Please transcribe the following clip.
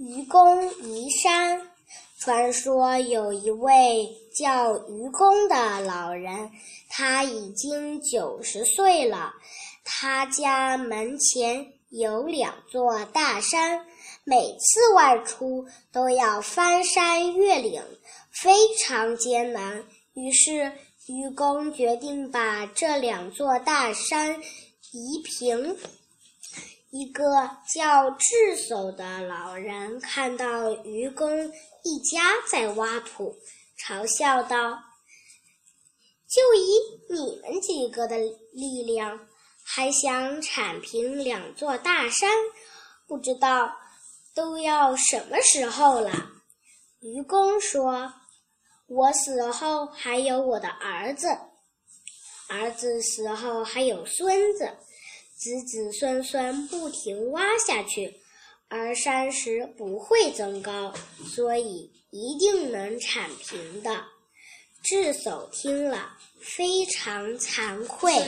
愚公移山。传说有一位叫愚公的老人，他已经九十岁了。他家门前有两座大山，每次外出都要翻山越岭，非常艰难。于是，愚公决定把这两座大山移平。一个叫智叟的老人看到愚公一家在挖土，嘲笑道：“就以你们几个的力量，还想铲平两座大山，不知道都要什么时候了？”愚公说：“我死后还有我的儿子，儿子死后还有孙子。”子子孙孙不停挖下去，而山石不会增高，所以一定能铲平的。智叟听了，非常惭愧。